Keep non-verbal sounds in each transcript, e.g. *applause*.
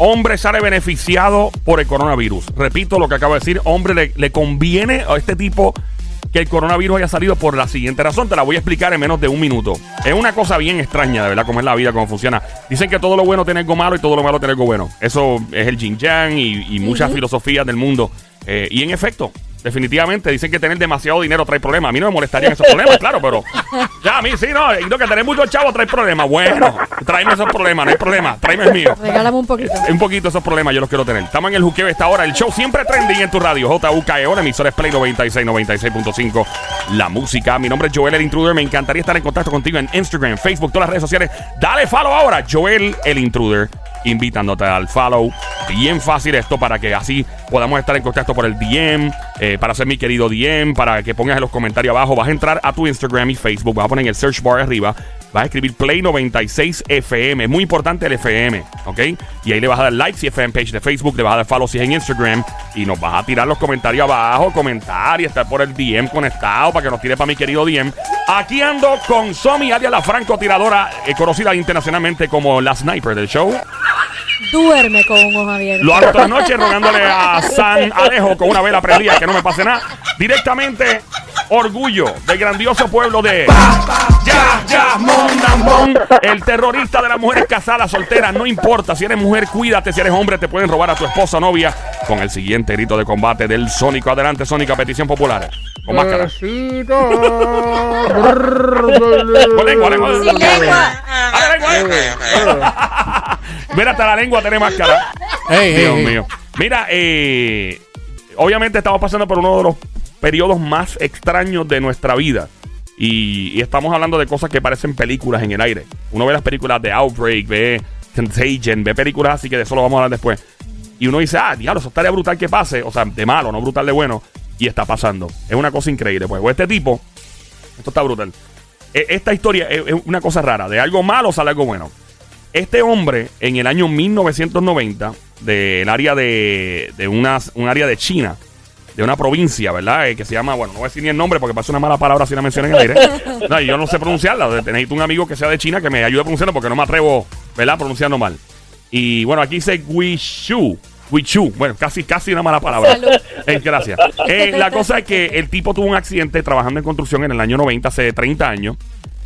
hombre sale beneficiado por el coronavirus. Repito lo que acabo de decir, hombre le, le conviene a este tipo que el coronavirus haya salido por la siguiente razón. Te la voy a explicar en menos de un minuto. Es una cosa bien extraña, de verdad, cómo es la vida, cómo funciona. Dicen que todo lo bueno tiene algo malo y todo lo malo tiene algo bueno. Eso es el yin yang y, y muchas filosofías del mundo. Eh, y en efecto, definitivamente dicen que tener demasiado dinero trae problemas. A mí no me molestarían esos problemas, claro, pero ya a mí sí, no. Y no, que tener mucho chavo trae problemas. Bueno, tráeme esos problemas, no hay problema. Tráeme el mío. Regálame un poquito. Un poquito esos problemas yo los quiero tener. Estamos en el juqueo esta hora. El show siempre trending en tu radio. JUKEO, la emisora es Play 96, 96.5. La música. Mi nombre es Joel el Intruder. Me encantaría estar en contacto contigo en Instagram, Facebook, todas las redes sociales. Dale follow ahora. Joel el Intruder. Invitándote al follow. Bien fácil esto para que así podamos estar en contacto por el DM. eh, para ser mi querido DM. Para que pongas en los comentarios abajo. Vas a entrar a tu Instagram y Facebook. Vas a poner el search bar arriba. Vas a escribir Play 96 FM. Es muy importante el FM, ¿ok? Y ahí le vas a dar like si es fanpage de Facebook, le vas a dar follow si es en Instagram. Y nos vas a tirar los comentarios abajo, comentar y estar por el DM conectado para que nos tire para mi querido DM. Aquí ando con Somi, alias la francotiradora, eh, conocida internacionalmente como la sniper del show. Duerme con un ojo abierto. Lo hago todas las noches rogándole a San Alejo con una vela prendida que no me pase nada. Directamente, orgullo del grandioso pueblo de Ya, ya, Mon, El terrorista de las mujeres casadas, solteras. No importa si eres mujer, cuídate. Si eres hombre, te pueden robar a tu esposa o novia. Con el siguiente grito de combate del Sónico. Adelante, Sónica, petición popular. Con máscara. Con lengua, lengua. Sin lengua. Mira, hasta la lengua tiene máscara. Ey, Dios ey. mío. Mira, eh, obviamente estamos pasando por uno de los periodos más extraños de nuestra vida. Y, y estamos hablando de cosas que parecen películas en el aire. Uno ve las películas de Outbreak, ve Contagion, ve películas así que de eso lo vamos a hablar después. Y uno dice, ah, diablo, eso estaría brutal que pase. O sea, de malo, no brutal de bueno. Y está pasando. Es una cosa increíble. Pues este tipo, esto está brutal. E- Esta historia es es una cosa rara. De algo malo sale algo bueno. Este hombre, en el año 1990, del área de, de una, un área de China, de una provincia, ¿verdad? Eh, que se llama, bueno, no voy a decir ni el nombre porque parece una mala palabra si la menciono en el aire. *laughs* No, y yo no sé pronunciarla. Necesito un amigo que sea de China que me ayude a pronunciarlo porque no me atrevo, ¿verdad? Pronunciando mal. Y bueno, aquí dice Guishu. Guichu. Bueno, casi, casi una mala palabra. Eh, gracias. *laughs* Eh, la cosa es que el tipo tuvo un accidente trabajando en construcción en el año 90, hace 30 años,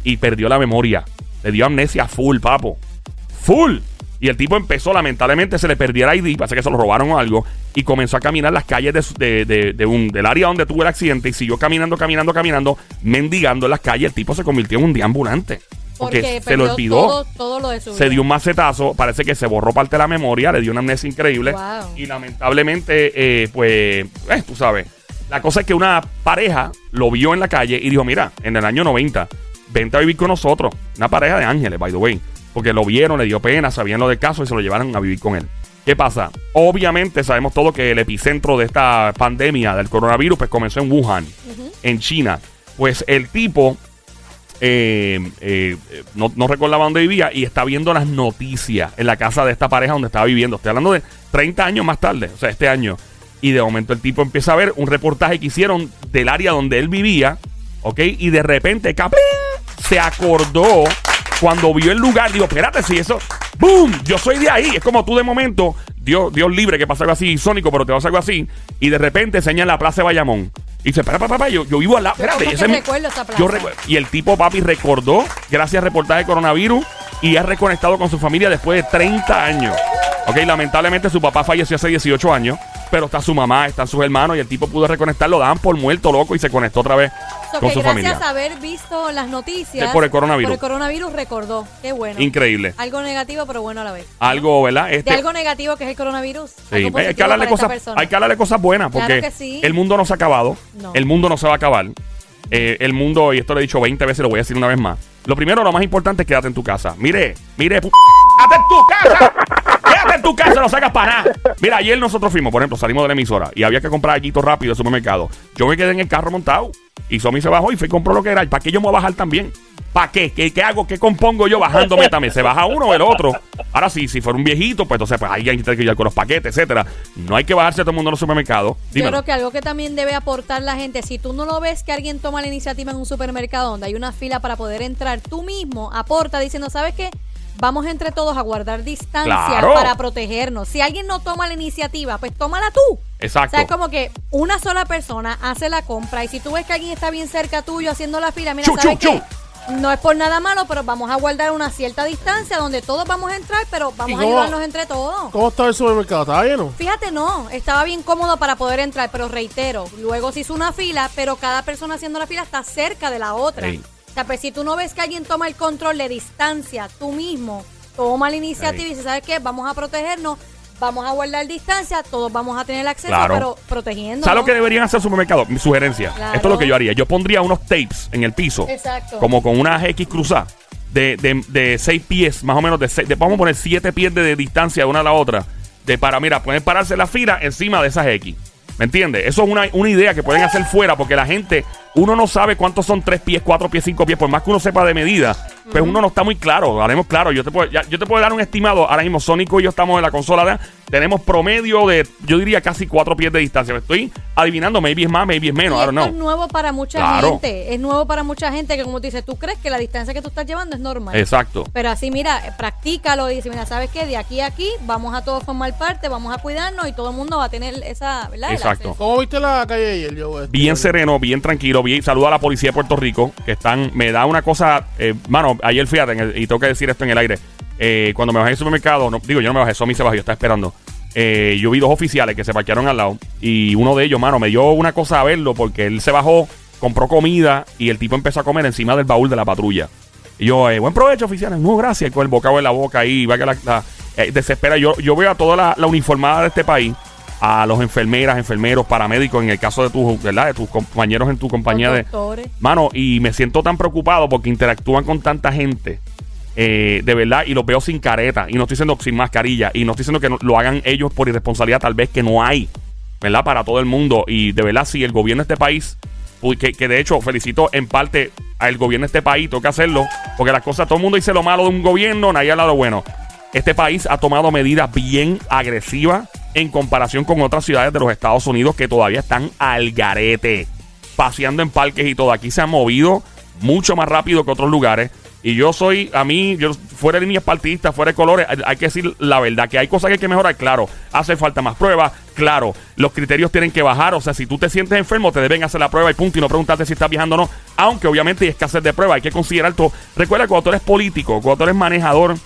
y perdió la memoria. Le dio amnesia full, papo. Full. Y el tipo empezó, lamentablemente, se le perdió el ID, parece que se lo robaron o algo, y comenzó a caminar las calles de, de- de- de un, del área donde tuvo el accidente y siguió caminando, caminando, caminando, mendigando en las calles. El tipo se convirtió en un deambulante. Porque, Porque se lo olvidó Todo, todo lo de su se dio un macetazo, parece que se borró parte de la memoria, le dio una amnesia increíble. Wow. Y lamentablemente, eh, pues, eh, tú sabes, la cosa es que una pareja lo vio en la calle y dijo, mira, en el año 90, vente a vivir con nosotros. Una pareja de ángeles, by the way. Porque lo vieron, le dio pena, sabían lo del caso y se lo llevaron a vivir con él. ¿Qué pasa? Obviamente sabemos todo que el epicentro de esta pandemia del coronavirus pues comenzó en Wuhan, en China. Pues el tipo eh, eh, eh, no, no recordaba dónde vivía y está viendo las noticias en la casa de esta pareja donde estaba viviendo. Estoy hablando de 30 años más tarde, o sea, este año. Y de momento el tipo empieza a ver un reportaje que hicieron del área donde él vivía, ¿ok? Y de repente, ¡capín! se acordó cuando vio el lugar. Digo, espérate, si eso, ¡boom! Yo soy de ahí. Es como tú de momento, Dios, Dios libre que pasa algo así, sónico, pero te pasa algo así. Y de repente enseña la plaza de Bayamón. Y dice, espera, papá, yo, yo vivo al lado. Espérate, ese mi- recuerdo esa plaza. yo recuerdo. Y el tipo, papi, recordó, gracias al reportaje de coronavirus, y ha reconectado con su familia después de 30 años. Ok, lamentablemente su papá falleció hace 18 años, pero está su mamá, están sus hermanos, y el tipo pudo reconectar, lo daban por muerto, loco, y se conectó otra vez So con que su gracias familia. a haber visto las noticias De por el coronavirus. por el coronavirus recordó. Qué bueno. Increíble. Algo negativo, pero bueno a la vez. Algo, ¿verdad? De Este, algo negativo que es el coronavirus. Sí, algo hay que, hablarle cosas, hay que hablarle cosas buenas porque Claro que sí. el mundo no se ha acabado. No. El mundo no se va a acabar. Eh, el mundo, y esto lo he dicho 20 veces, lo voy a decir una vez más. Lo primero, lo más importante es quédate en tu casa. Mire, mire, ¡quédate en tu casa! ¡Quédate en tu casa! No sacas para nada. Mira, ayer nosotros fuimos, por ejemplo, salimos de la emisora y había que comprar allí rápido del supermercado. Yo me quedé en el carro montado y Somi se bajó y fue y compró lo que era. ¿Y para qué yo me voy a bajar también? ¿Para qué? ¿Qué, qué hago? ¿Qué compongo yo bajándome también? ¿Se baja uno o el otro? Ahora sí, si fuera un viejito, pues entonces pues alguien tiene que ir con los paquetes, etcétera. No hay que bajarse todo el mundo en los supermercados. Yo creo que algo que también debe aportar la gente, si tú no lo ves que alguien toma la iniciativa en un supermercado donde hay una fila para poder entrar, tú mismo aporta diciendo, ¿sabes qué? Vamos entre todos a guardar distancia Claro. para protegernos. Si alguien no toma la iniciativa, pues tómala tú. Exacto. O sea, es como que una sola persona hace la compra y si tú ves que alguien está bien cerca tuyo haciendo la fila, mira, Chu, ¿sabes chu, qué? No es por nada malo, pero vamos a guardar una cierta distancia donde todos vamos a entrar, pero ¿Y vamos a ayudarnos entre todos. ¿Cómo está el supermercado? ¿Estaba lleno? Fíjate, no, estaba bien cómodo para poder entrar, pero reitero, luego se hizo una fila, pero cada persona haciendo la fila está cerca de la otra. Ey. O sea, pues si tú no ves que alguien toma el control de distancia, tú mismo toma la iniciativa y dices, ¿sabes qué? Vamos a protegernos, vamos a guardar distancia, todos vamos a tener acceso, Claro. pero protegiendo. ¿Sabes lo que deberían hacer supermercados? Mi sugerencia. Claro. Esto es lo que yo haría. Yo pondría unos tapes en el piso. Exacto. Como con unas X cruzadas. De, de, de seis pies, más o menos. De, seis- de- vamos a poner siete pies de, de distancia una a la otra. De para, mira, pueden pararse la fila encima de esas X. ¿Me entiendes? Eso es una, una idea que pueden hacer fuera porque la gente, uno no sabe cuántos son tres pies, cuatro pies, cinco pies, por más que uno sepa de medida, pues uno no está muy claro. Haremos claro. Yo te, puedo, ya- yo te puedo dar un estimado. Ahora mismo, Sónico y yo estamos en la consola. tenemos promedio de, yo diría, casi cuatro pies de distancia. Me estoy adivinando, maybe es más, maybe es menos. Y I don't esto know. es nuevo para mucha Claro. gente. Es nuevo para mucha gente que, como tú dices, tú crees que la distancia que tú estás llevando es normal. Exacto. Pero así, mira, practícalo y dice, mira, ¿sabes qué? De aquí a aquí vamos a todos formar parte, vamos a cuidarnos y todo el mundo va a tener esa, ¿verdad? Exacto. ¿Cómo viste la calle ayer, yo? Este, bien sereno, bien tranquilo, Saludo a la policía de Puerto Rico, que están, me da una cosa, eh, mano, ayer fíjate, y tengo que decir esto en el aire, eh, cuando me bajé del supermercado, no, digo, yo no me bajé, Somi se bajó, yo estaba esperando. Eh, yo vi dos oficiales que se parquearon al lado y uno de ellos, mano, me dio una cosa a verlo porque él se bajó, compró comida y el tipo empezó a comer encima del baúl de la patrulla. Y yo, eh, buen provecho, oficiales. No, gracias. Con el bocado en la boca ahí, va que la, la- eh, desespera. Yo, yo veo a toda la, la uniformada de este país, a los enfermeras, enfermeros, paramédicos, en el caso de tus, ¿verdad? De tus compañeros en tu compañía Los de. doctores. Mano, y me siento tan preocupado porque interactúan con tanta gente. eh, de verdad, y los veo sin careta, y no estoy diciendo sin mascarilla, y no estoy diciendo que no- lo hagan ellos por irresponsabilidad, tal vez que no hay, ¿verdad? Para todo el mundo, y de verdad, si el gobierno de este país, que, que de hecho felicito en parte al gobierno de este país, tengo que hacerlo, porque las cosas, todo el mundo dice lo malo de un gobierno, nadie habla lo bueno. Este país ha tomado medidas bien agresivas en comparación con otras ciudades de los Estados Unidos que todavía están al garete, paseando en parques y todo. Aquí se han movido mucho más rápido que otros lugares. Y yo soy, a mí, yo fuera de líneas partidistas, fuera de colores, hay, hay que decir la verdad, que hay cosas que hay que mejorar, claro. Hace falta más pruebas, claro. Los criterios tienen que bajar, o sea, si tú te sientes enfermo, te deben hacer la prueba y punto, y no preguntarte si estás viajando o no. Aunque obviamente hay escasez de pruebas, hay que considerar todo. Recuerda, cuando tú eres político, cuando tú eres manejador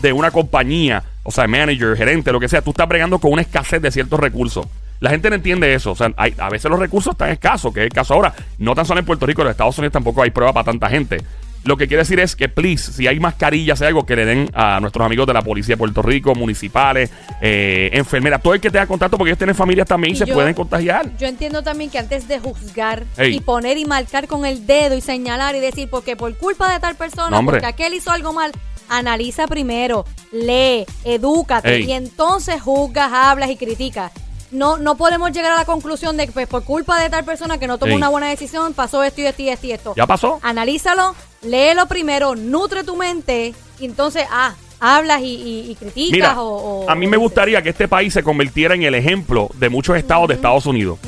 de una compañía, o sea, manager, gerente, lo que sea, tú estás bregando con una escasez de ciertos recursos. La gente no entiende eso. O sea, hay- a veces los recursos están escasos, que es el caso ahora. No tan solo en Puerto Rico, en los Estados Unidos tampoco hay prueba para tanta gente. Lo que quiere decir es que, please, si hay mascarillas, hay algo que le den a nuestros amigos de la Policía de Puerto Rico, municipales, eh, enfermeras, todo el que tenga contacto, porque ellos tienen familias también y, Y se yo- pueden contagiar. Yo entiendo también que antes de juzgar Ey. y poner y marcar con el dedo y señalar y decir, porque por culpa de tal persona, No, porque aquel hizo algo mal, analiza primero, lee, edúcate Ey. y entonces juzgas, hablas y criticas. No, no podemos llegar a la conclusión de que pues, por culpa de tal persona que no tomó Ey. una buena decisión, pasó esto y esto y esto y esto. ¿Ya pasó? Analízalo, léelo primero, nutre tu mente y entonces, ah, hablas y, y- y criticas Mira, o, o- a mí me dices. gustaría que este país se convirtiera en el ejemplo de muchos estados de Estados Unidos.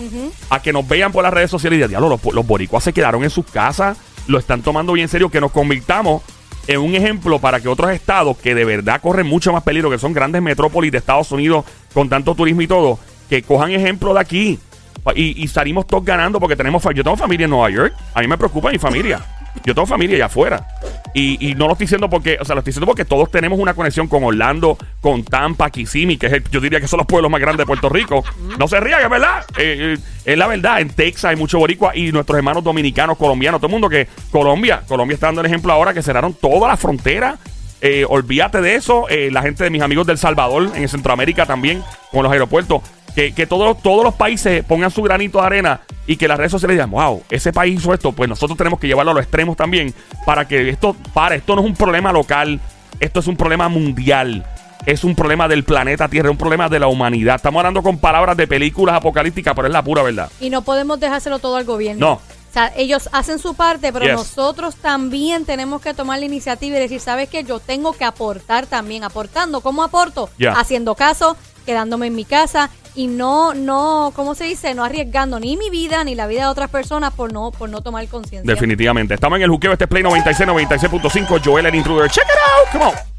A que nos vean por las redes sociales y digan, diablo, los, los boricuas se quedaron en sus casas, lo están tomando bien en serio, que nos convirtamos en un ejemplo para que otros estados que de verdad corren mucho más peligro, que son grandes metrópolis de Estados Unidos con tanto turismo y todo, que cojan ejemplo de aquí. Y, y salimos todos ganando porque tenemos... Yo tengo familia en Nueva York. A mí me preocupa mi familia. Yo tengo familia allá afuera. Y, y no lo estoy diciendo porque, o sea, lo estoy diciendo porque todos tenemos una conexión con Orlando, con Tampa, Kissimmee, que es el- yo diría que son los pueblos más grandes de Puerto Rico. No se rían, es verdad. Eh, eh, es la verdad. En Texas hay mucho boricua y nuestros hermanos dominicanos, colombianos, todo el mundo que Colombia, Colombia está dando el ejemplo ahora que cerraron toda la frontera. Eh, olvídate de eso. La gente de mis amigos del Salvador, en Centroamérica también, con los aeropuertos. Que, que todos, todos los países pongan su granito de arena y que las redes sociales digan, wow, ese país hizo esto, pues nosotros tenemos que llevarlo a los extremos también para que esto pare. Esto no es un problema local, esto es un problema mundial. Es un problema del planeta Tierra, es un problema de la humanidad. Estamos hablando con palabras de películas apocalípticas, pero es la pura verdad. Y no podemos dejárselo todo al gobierno. No. O sea, ellos hacen su parte, pero Yes. nosotros también tenemos que tomar la iniciativa y decir, ¿sabes qué? Yo tengo que aportar también. ¿Aportando? ¿Cómo aporto? Haciendo caso, quedándome en mi casa y no, no, ¿cómo se dice? No arriesgando ni mi vida ni la vida de otras personas por no, por no tomar conciencia. Definitivamente. Estamos en el juqueo, este es Play 96, 96.5. Joel el Intruder. Check it out. Come on.